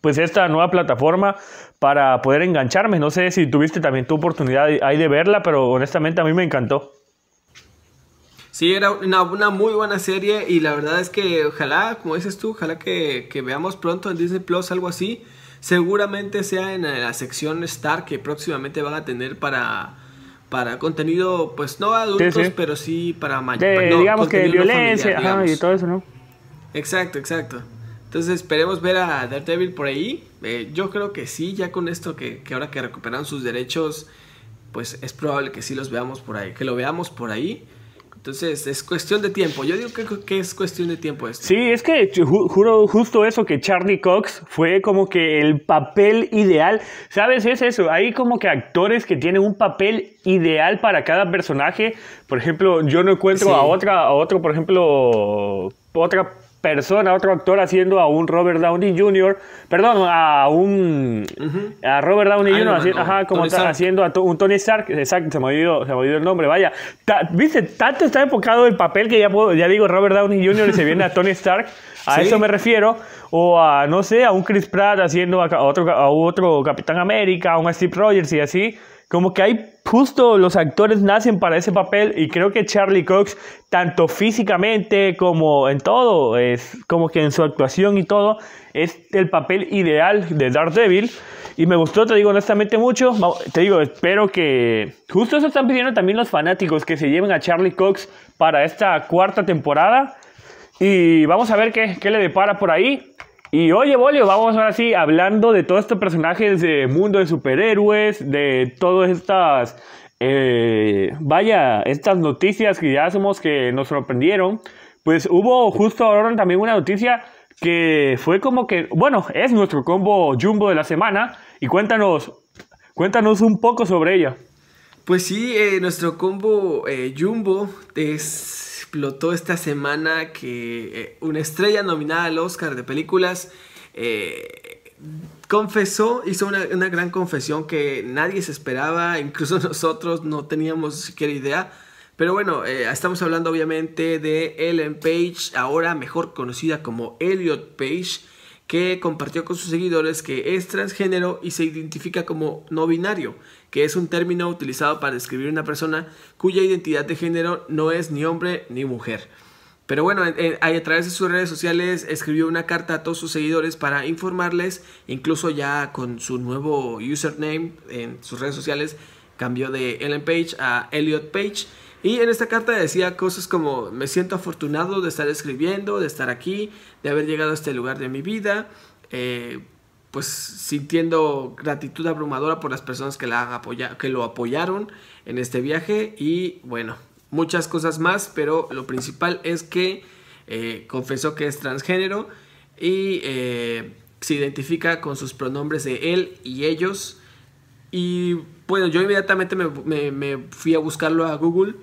pues esta nueva plataforma para poder engancharme. No sé si tuviste también tu oportunidad ahí de verla, pero honestamente a mí me encantó. Sí, era una, una, muy buena serie y la verdad es que ojalá, como dices tú, ojalá que, que, veamos pronto en Disney Plus algo así. Seguramente sea en la sección Star que próximamente van a tener para, para contenido, pues no adultos, pero sí para mayores. digamos que violencia y todo eso, ¿no? Exacto, exacto. Entonces esperemos ver a Daredevil por ahí. Eh, yo creo que sí, ya con esto que, que ahora que recuperaron sus derechos, pues es probable que sí los veamos por ahí, que lo veamos por ahí. Entonces es cuestión de tiempo. Yo digo que, que es cuestión de tiempo esto. Sí, es que juro justo eso, que Charlie Cox fue como que el papel ideal. ¿Sabes? Es eso. Hay como que actores que tienen un papel ideal para cada personaje. Por ejemplo, yo no encuentro a otra, a otro, por ejemplo, otra persona, otro actor haciendo a un Robert Downey Jr., perdón, a un a Robert Downey Jr. ajá, como haciendo a un Tony Stark, exacto, se me olvidó, se me el nombre, vaya, viste, tanto está enfocado el papel que ya puedo, ya digo Robert Downey Jr. y se viene a [laughs] Tony Stark, a eso me refiero, o a, no sé, a un Chris Pratt haciendo a otro, a otro Capitán América, a un Steve Rogers y así, como que hay justo los actores nacen para ese papel y creo que Charlie Cox, tanto físicamente como en todo, es como que en su actuación y todo, es el papel ideal de Daredevil. Y me gustó, te digo honestamente mucho. Te digo, espero que. Justo eso están pidiendo también los fanáticos que se lleven a Charlie Cox para esta cuarta temporada. Y vamos a ver qué, qué le depara por ahí. Y oye, Bolio, vamos ahora sí hablando de todos estos personajes de mundo de superhéroes, de todas estas, eh, vaya, estas noticias que ya somos que nos sorprendieron. Pues hubo justo ahora también una noticia que fue como que, bueno, es nuestro combo jumbo de la semana. Y cuéntanos, cuéntanos un poco sobre ella. Pues sí, eh, nuestro combo eh, jumbo es explotó esta semana que eh, una estrella nominada al Oscar de películas eh, confesó, hizo una, gran confesión que nadie se esperaba, [laughs] incluso nosotros no teníamos siquiera idea. Pero bueno, eh, estamos hablando obviamente de Ellen Page, ahora mejor conocida como Elliot Page, que compartió con sus seguidores que es transgénero y se identifica como no binario que es un término utilizado para describir una persona cuya identidad de género no es ni hombre ni mujer. Pero bueno, a través de sus redes sociales escribió una carta a todos sus seguidores para informarles, incluso ya con su nuevo username en sus redes sociales, cambió de Ellen Page a Elliot Page. Y en esta carta decía cosas como me siento afortunado de estar escribiendo, de estar aquí, de haber llegado a este lugar de mi vida. Eh, pues sintiendo gratitud abrumadora por las personas que, la que lo apoyaron en este viaje y bueno, muchas cosas más, pero lo principal es que eh, confesó que es transgénero y eh, se identifica con sus pronombres de él y ellos. Y bueno, yo inmediatamente me, me, fui a buscarlo a Google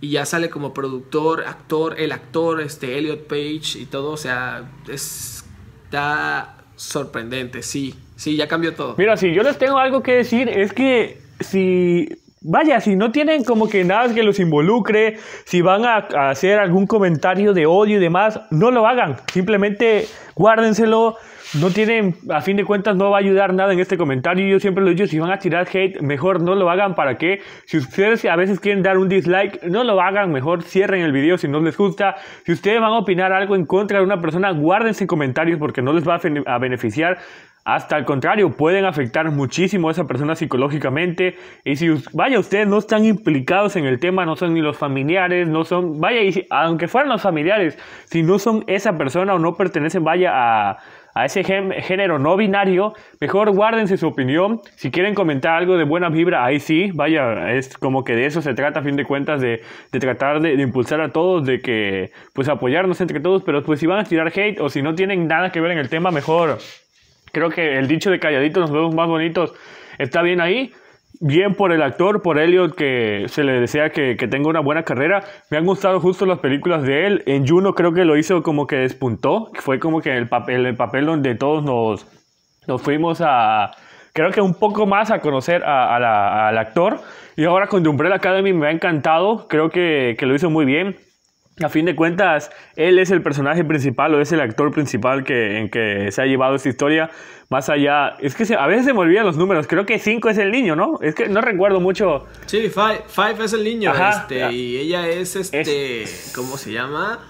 y ya sale como productor, actor, el actor, este Elliot Page y todo, o sea, está sorprendente, sí, sí, ya cambió todo. Mira, si yo les tengo algo que decir, es que si vaya, si no tienen como que nada que los involucre, si van a, hacer algún comentario de odio y demás, no lo hagan. Simplemente guárdenselo. No tienen, a fin de cuentas, no va a ayudar nada en este comentario. Yo siempre lo dicho, si van a tirar hate, mejor no lo hagan. ¿Para qué? Si ustedes a veces quieren dar un dislike, no lo hagan. Mejor cierren el video si no les gusta. Si ustedes van a opinar algo en contra de una persona, guárdense comentarios porque no les va a beneficiar. Hasta al contrario, pueden afectar muchísimo a esa persona psicológicamente. Y si, vaya, ustedes no están implicados en el tema, no son ni los familiares, no son, vaya, y aunque fueran los familiares, si no son esa persona o no pertenecen, vaya, a, a ese género no binario, mejor guárdense su opinión. Si quieren comentar algo de buena vibra, ahí sí, vaya, es como que de eso se trata a fin de cuentas, de, de tratar de, de, impulsar a todos, de que, pues apoyarnos entre todos, pero pues si van a tirar hate o si no tienen nada que ver en el tema, mejor Creo que el dicho de calladito nos vemos más bonitos está bien ahí. Bien por el actor, por Elliot, que se le desea que, que, tenga una buena carrera. Me han gustado justo las películas de él. En Juno creo que lo hizo como que despuntó. Fue como que el papel, el papel donde todos nos, nos fuimos a, creo que un poco más a conocer a, al actor. Y ahora con The Umbrella Academy me ha encantado. Creo que, que lo hizo muy bien. A fin de cuentas, él es el personaje principal o es el actor principal que, en que se ha llevado esta historia. Más allá, es que a veces se me olvidan los números. Creo que 5 es el niño, ¿no? Es que no recuerdo mucho. Sí, 5 es el niño. este, y ella es este. ¿Cómo se llama?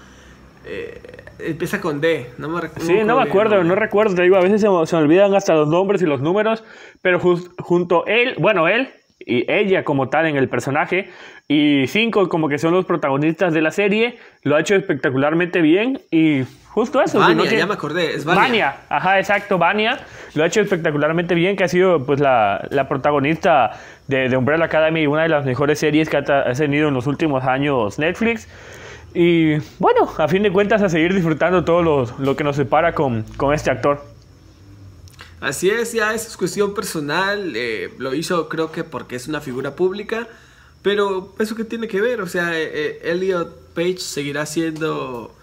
Eh, empieza con D, no me recuerdo. Sí, no me acuerdo, no recuerdo. Te digo, a veces se, se, me olvidan hasta los nombres y los números. Pero junto él, bueno, él y ella como tal en el personaje, y cinco como que son los protagonistas de la serie, lo ha hecho espectacularmente bien y justo eso. Vania, ya me acordé, es Vania. ajá, exacto, Vania, lo ha hecho espectacularmente bien, que ha sido pues la, la protagonista de, de, Umbrella Academy, una de las mejores series que ha, ha tenido en los últimos años Netflix. Y bueno, a fin de cuentas a seguir disfrutando todo lo, lo que nos separa con, con este actor. Así es, ya es cuestión personal, eh, lo hizo creo que porque es una figura pública, pero eso que tiene que ver, o sea, eh, eh, Elliot Page seguirá siendo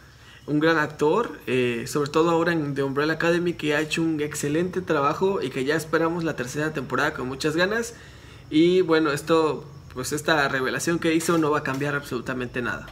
un gran actor, sobre todo ahora en The Umbrella Academy que ha hecho un excelente trabajo y que ya esperamos la tercera temporada con muchas ganas y bueno, esto, pues esta revelación que hizo no va a cambiar absolutamente nada.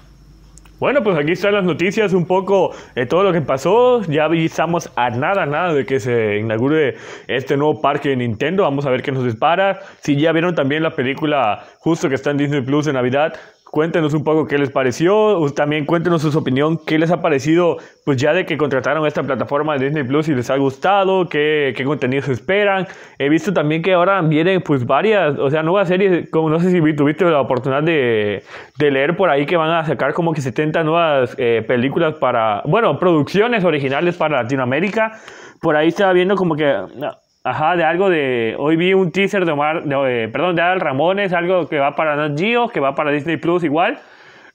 Bueno, pues aquí están las noticias, un poco de todo lo que pasó. Ya estamos a nada, nada de que se inaugure este nuevo parque de Nintendo. Vamos a ver qué nos dispara. Si ya vieron también la película justo que está en Disney Plus de Navidad, Cuéntenos un poco qué les pareció, también cuéntenos su opinión, qué les ha parecido, pues ya de que contrataron esta plataforma de Disney Plus, si les ha gustado, qué, qué contenidos esperan. He visto también que ahora vienen pues varias, o sea, nuevas series, como no sé si tuviste la oportunidad de, de leer por ahí que van a sacar como que 70 nuevas eh, películas para, bueno, producciones originales para Latinoamérica. Por ahí estaba viendo como que Ajá, de algo de. Hoy vi un teaser de Omar. De, perdón, de Adal Ramones, algo que va para Nat Geo, que va para Disney Plus igual.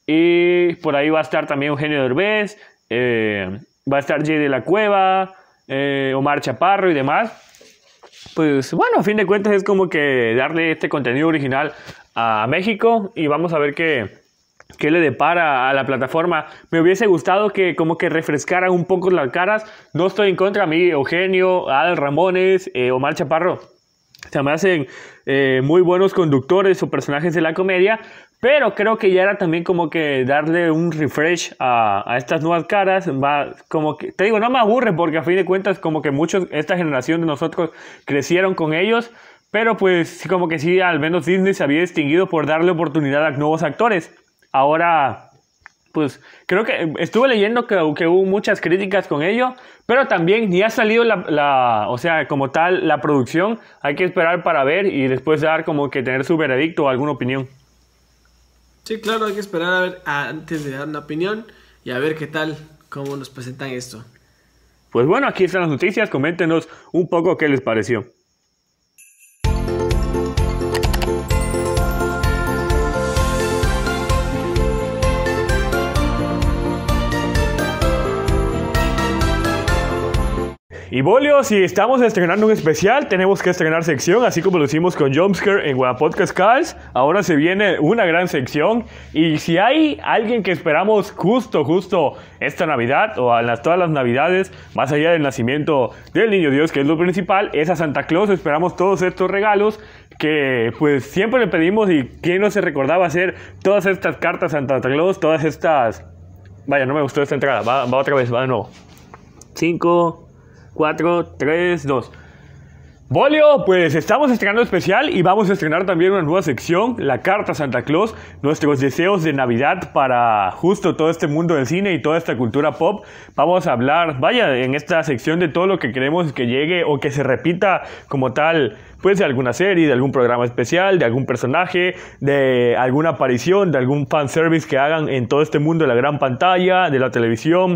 Y por ahí va a estar también Eugenio Derbez. Eh, va a estar Jay de la Cueva. Eh, Omar Chaparro y demás. Pues bueno, a fin de cuentas es como que darle este contenido original a México. Y vamos a ver qué qué le depara a la plataforma. Me hubiese gustado que como que refrescaran un poco las caras. No estoy en contra a mí, Eugenio, Adal Ramones, eh, Omar Chaparro. Se me hacen eh, muy buenos conductores o personajes de la comedia, pero creo que ya era también como que darle un refresh a, a, estas nuevas caras. Como que, te digo, no me aburre porque a fin de cuentas como que muchos, esta generación de nosotros crecieron con ellos. Pero pues como que sí, al menos Disney se había distinguido por darle oportunidad a nuevos actores. Ahora, pues creo que estuve leyendo que, que, hubo muchas críticas con ello, pero también ni ha salido la, o sea, como tal, la producción. Hay que esperar para ver y después dar como que tener su veredicto o alguna opinión. Sí, claro, hay que esperar a ver antes de dar una opinión y a ver qué tal, cómo nos presentan esto. Pues bueno, aquí están las noticias, coméntenos un poco qué les pareció. Y Bolio, si estamos estrenando un especial, tenemos que estrenar sección, así como lo hicimos con Jumpscare en Web Podcast Calls. Ahora se viene una gran sección. Y si hay alguien que esperamos justo, justo esta Navidad o a las, todas las Navidades, más allá del nacimiento del Niño Dios, que es lo principal, es a Santa Claus. Esperamos todos estos regalos que pues siempre le pedimos y quién no se recordaba hacer todas estas cartas a Santa Claus, todas estas... Vaya, no me gustó esta entrada, va, va otra vez, va de nuevo. 5, 4, 3, 2. Bolio, pues estamos estrenando especial y vamos a estrenar también una nueva sección, la Carta Santa Claus, nuestros deseos de Navidad para justo todo este mundo del cine y toda esta cultura pop. Vamos a hablar, vaya, en esta sección de todo lo que queremos que llegue o que se repita como tal, pues de alguna serie, de algún programa especial, de algún personaje, de alguna aparición, de algún fanservice que hagan en todo este mundo de la gran pantalla, de la televisión,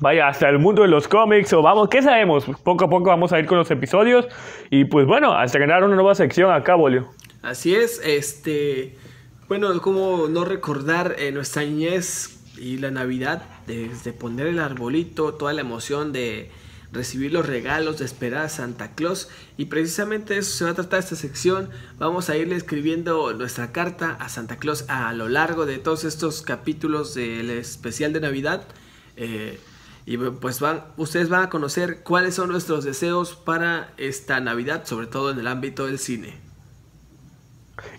vaya, hasta el mundo de los cómics o vamos, ¿qué sabemos? Poco a poco vamos a ir con los episodios y pues bueno, a estrenar una nueva sección acá, Bolio. Así es, este, bueno, como no recordar eh, nuestra niñez y la Navidad, desde poner el arbolito, toda la emoción de recibir los regalos, de esperar a Santa Claus y precisamente eso se va a tratar esta sección. Vamos a irle escribiendo nuestra carta a Santa Claus a lo largo de todos estos capítulos del especial de Navidad. Eh, y pues van, ustedes van a conocer cuáles son nuestros deseos para esta Navidad, sobre todo en el ámbito del cine.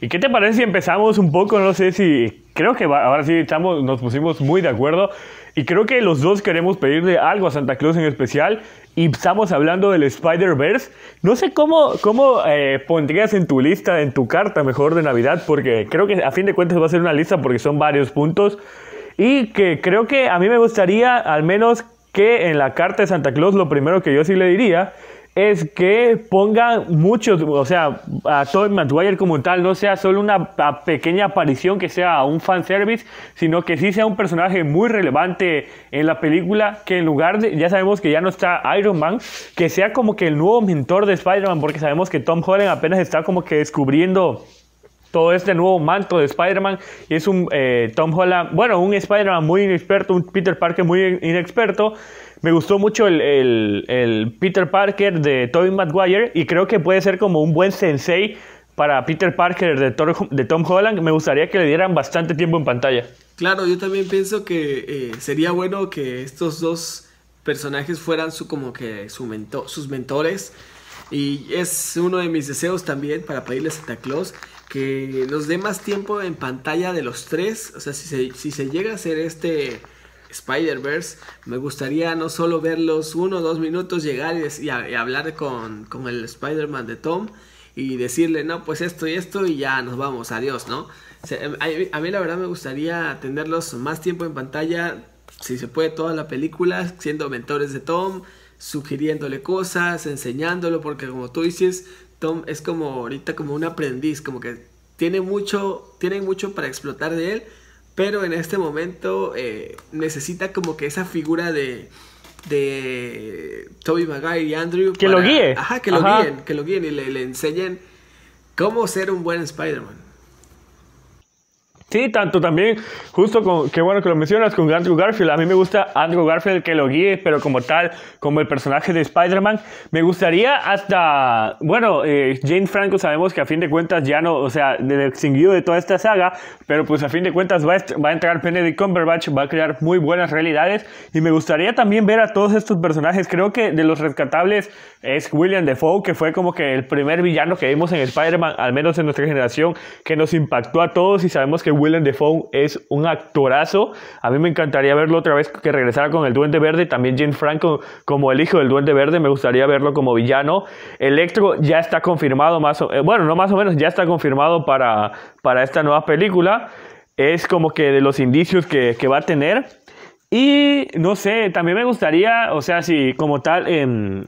¿Y qué te parece si empezamos un poco? No sé si. Creo que ahora sí estamos, nos pusimos muy de acuerdo. Y creo que los dos queremos pedirle algo a Santa Claus en especial. Y estamos hablando del Spider-Verse. No sé cómo, cómo eh, pondrías en tu lista, en tu carta mejor de Navidad. Porque creo que a fin de cuentas va a ser una lista porque son varios puntos. Y que creo que a mí me gustaría al menos que en la carta de Santa Claus lo primero que yo sí le diría es que pongan muchos, o sea, a Tobey Maguire como tal, no sea solo una pequeña aparición que sea un fanservice, sino que sí sea un personaje muy relevante en la película, que en lugar de, ya sabemos que ya no está Iron Man, que sea como que el nuevo mentor de Spider-Man, porque sabemos que Tom Holland apenas está como que descubriendo todo este nuevo manto de Spider-Man y es un eh, Tom Holland, bueno, un Spider-Man muy inexperto, un Peter Parker muy inexperto. Me gustó mucho el, Peter Parker de Tobey Maguire y creo que puede ser como un buen sensei para Peter Parker de, de Tom Holland. Me gustaría que le dieran bastante tiempo en pantalla. Claro, yo también pienso que eh, sería bueno que estos dos personajes fueran su, como que su sus mentores. Y es uno de mis deseos también para pedirle a Santa Claus que nos dé más tiempo en pantalla de los tres. O sea, si se, si se llega a hacer este Spider-Verse, me gustaría no solo verlos uno o dos minutos llegar y, hablar con, con el Spider-Man de Tom y decirle, no, pues esto y esto y ya nos vamos, adiós, ¿no? a, mí la verdad me gustaría tenerlos más tiempo en pantalla, si se puede toda la película, siendo mentores de Tom, sugiriéndole cosas, enseñándolo, porque como tú dices, Tom es como ahorita como un aprendiz, como que tiene mucho, tiene mucho para explotar de él, pero en este momento eh, necesita como que esa figura de de Toby Maguire y Andrew que lo guíe. Ajá que lo guíen que lo guíen y le, le enseñen cómo ser un buen Spider-Man Sí, tanto también, justo con, qué bueno que lo mencionas, con Andrew Garfield. A mí me gusta Andrew Garfield que lo guíe, pero como tal, como el personaje de Spider-Man. Me gustaría hasta, bueno, eh, Jane Franco sabemos que a fin de cuentas ya no, o sea, extinguido de toda esta saga, pero pues a fin de cuentas va a, va a entrar Benedict Cumberbatch, va a crear muy buenas realidades. Y me gustaría también ver a todos estos personajes. Creo que de los rescatables es William Defoe, que fue como que el primer villano que vimos en Spider-Man, al menos en nuestra generación, que nos impactó a todos y sabemos que Willem Dafoe es un actorazo. A mí me encantaría verlo otra vez que regresara con el Duende Verde. También Jane Franco como el hijo del Duende Verde. Me gustaría verlo como villano. Electro ya está confirmado más o, eh, bueno, no más o menos, ya está confirmado para, para esta nueva película. Es como que de los indicios que, que va a tener. Y no sé, también me gustaría, o sea, si como tal,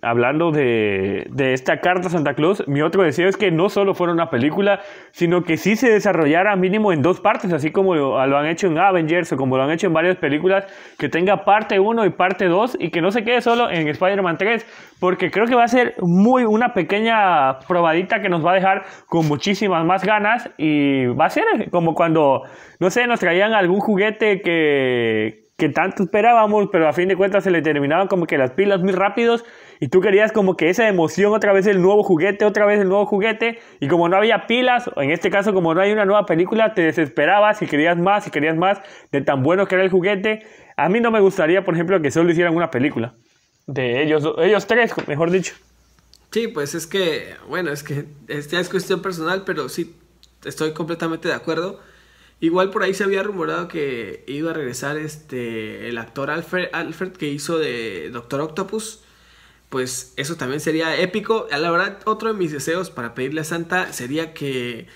hablando de, de, esta carta Santa Claus, mi otro deseo es que no solo fuera una película, sino que sí se desarrollara mínimo en dos partes, así como lo, han hecho en Avengers o como lo han hecho en varias películas, que tenga parte 1 y parte 2 y que no se quede solo en Spider-Man 3, porque creo que va a ser muy una pequeña probadita que nos va a dejar con muchísimas más ganas y va a ser como cuando, no sé, nos traían algún juguete que que tanto esperábamos, pero a fin de cuentas se le terminaban como que las pilas muy rápidos y tú querías como que esa emoción, otra vez el nuevo juguete, otra vez el nuevo juguete, y como no había pilas, en este caso como no hay una nueva película, te desesperabas y querías más y querías más de tan bueno que era el juguete. A mí no me gustaría, por ejemplo, que solo hicieran una película de ellos, ellos tres, mejor dicho. Sí, pues es que, bueno, es que esta es cuestión personal, pero sí, estoy completamente de acuerdo Igual por ahí se había rumorado que iba a regresar este el actor Alfred, Alfred que hizo de Doctor Octopus. Pues eso también sería épico. La verdad, otro de mis deseos para pedirle a Santa sería que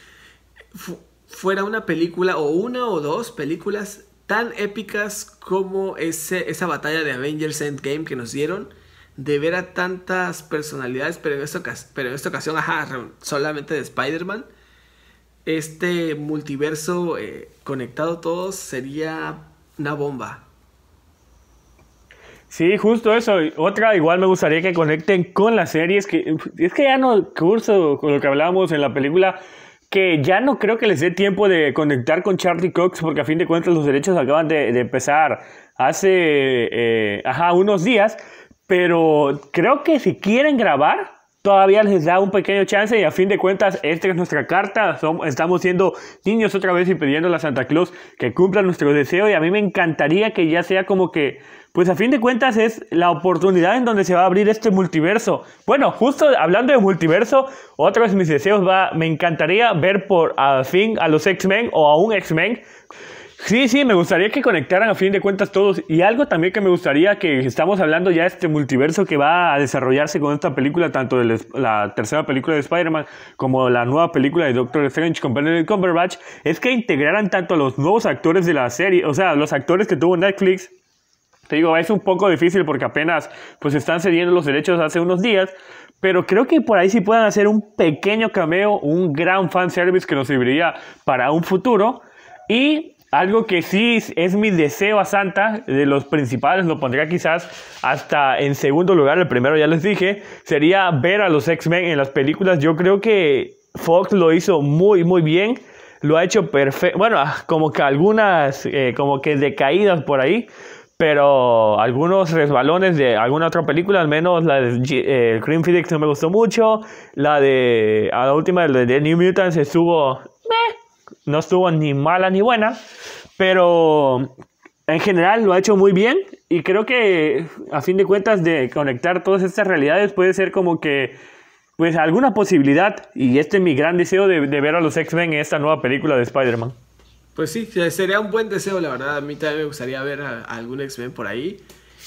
fuera una película o una o dos películas tan épicas como ese, esa batalla de Avengers Endgame que nos dieron. De ver a tantas personalidades, pero en esta, pero en esta ocasión, ajá, solamente de Spider-Man este multiverso eh, conectado todos sería una bomba. Sí, justo eso. Otra, igual me gustaría que conecten con las series. Que, es que ya no curso con lo que hablábamos en la película. Que ya no creo que les dé tiempo de conectar con Charlie Cox. Porque a fin de cuentas los derechos acaban de, empezar hace eh, ajá, unos días. Pero creo que si quieren grabar, todavía les da un pequeño chance y a fin de cuentas esta es nuestra carta, estamos siendo niños otra vez y pidiendo a Santa Claus que cumpla nuestro deseo y a mí me encantaría que ya sea como que, pues a fin de cuentas es la oportunidad en donde se va a abrir este multiverso. Bueno, justo hablando de multiverso, otro de mis deseos va, me encantaría ver por al fin a los X-Men o a un X-Men Sí, sí, me gustaría que conectaran a fin de cuentas todos. Y algo también que me gustaría que estamos hablando ya de este multiverso que va a desarrollarse con esta película, tanto de la tercera película de Spider-Man como la nueva película de Doctor Strange con Benedict Cumberbatch, es que integraran tanto a los nuevos actores de la serie, o sea, los actores que tuvo Netflix. Te digo, es un poco difícil porque apenas pues están cediendo los derechos hace unos días, pero creo que por ahí sí puedan hacer un pequeño cameo, un gran fanservice que nos serviría para un futuro. Y algo que sí es mi deseo a Santa, de los principales, lo pondría quizás hasta en segundo lugar, el primero ya les dije, sería ver a los X-Men en las películas. Yo creo que Fox lo hizo muy, muy bien. Lo ha hecho perfecto. Bueno, ah, como que algunas, eh, como que decaídas por ahí. Pero algunos resbalones de alguna otra película, al menos la de eh, Green Phoenix no me gustó mucho. La de. A la última de New Mutants estuvo. No estuvo ni mala ni buena. Pero en general lo ha hecho muy bien y creo que a fin de cuentas de conectar todas estas realidades puede ser como que pues alguna posibilidad y este es mi gran deseo de, ver a los X-Men en esta nueva película de Spider-Man. Pues sí, sería un buen deseo, la verdad. A mí también me gustaría ver a, algún X-Men por ahí.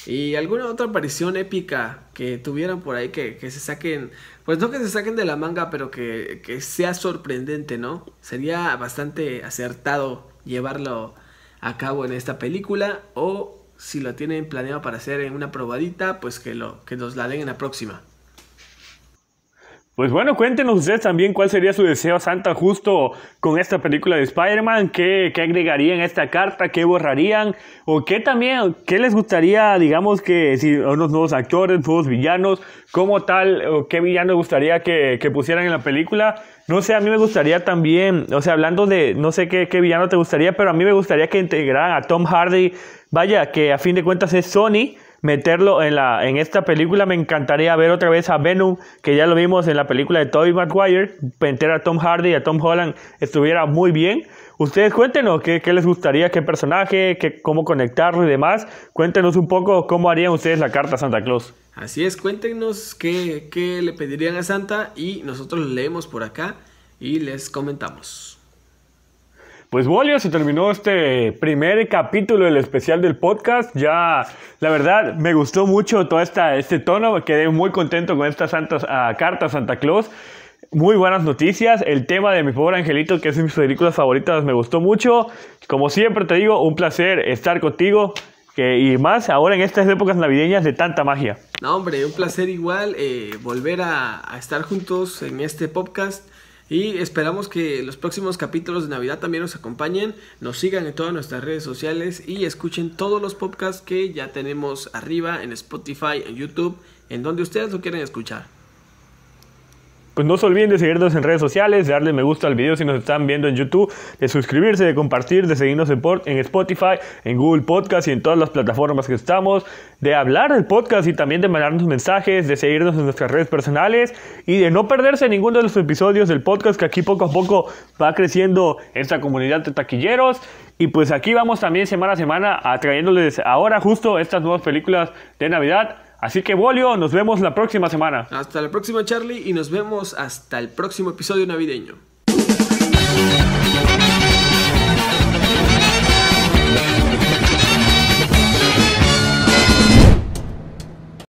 Y alguna otra aparición épica que tuvieran por ahí que, que, se saquen, pues no que se saquen de la manga, pero que, que sea sorprendente, ¿no? Sería bastante acertado llevarlo a cabo en esta película o si lo tienen planeado para hacer en una probadita, pues que, lo, que nos la den en la próxima. Pues bueno, cuéntenos ustedes también cuál sería su deseo Santa justo con esta película de Spider-Man, ¿Qué, qué agregarían esta carta, qué borrarían, o qué también, qué les gustaría, digamos que si unos nuevos actores, nuevos villanos, como tal, o qué villano gustaría que, que pusieran en la película. No sé, a mí me gustaría también, o sea, hablando de, no sé qué, qué villano te gustaría, pero a mí me gustaría que integraran a Tom Hardy, vaya, que a fin de cuentas es Sony, meterlo en, la, en esta película. Me encantaría ver otra vez a Venom, que ya lo vimos en la película de Tobey Maguire, meter a Tom Hardy, a Tom Holland, estuviera muy bien. Ustedes cuéntenos qué, qué les gustaría, qué personaje, qué, cómo conectarlo y demás. Cuéntenos un poco cómo harían ustedes la carta a Santa Claus. Así es, cuéntenos qué, qué le pedirían a Santa y nosotros leemos por acá y les comentamos. Pues Bolio, se terminó este primer capítulo del especial del podcast. Ya, la verdad, me gustó mucho todo esta, este tono. Quedé muy contento con esta Santa, uh, carta Santa Claus. Muy buenas noticias. El tema de mi pobre angelito, que es de mis películas favoritas, me gustó mucho. Como siempre te digo, un placer estar contigo y más ahora en estas épocas navideñas de tanta magia. No, hombre, un placer igual eh, volver a, estar juntos en este podcast. Y esperamos que los próximos capítulos de Navidad también nos acompañen, nos sigan en todas nuestras redes sociales y escuchen todos los podcasts que ya tenemos arriba en Spotify, en YouTube, en donde ustedes lo quieren escuchar. Pues no se olviden de seguirnos en redes sociales, de darle me gusta al video si nos están viendo en YouTube, de suscribirse, de compartir, de seguirnos en Spotify, en Google Podcast y en todas las plataformas que estamos, de hablar del podcast y también de mandarnos mensajes, de seguirnos en nuestras redes personales y de no perderse ninguno de los episodios del podcast que aquí poco a poco va creciendo esta comunidad de taquilleros. Y pues aquí vamos también semana a semana trayéndoles ahora justo estas nuevas películas de Navidad Así que Bolio, nos vemos la próxima semana. Hasta la próxima Charlie y nos vemos hasta el próximo episodio navideño.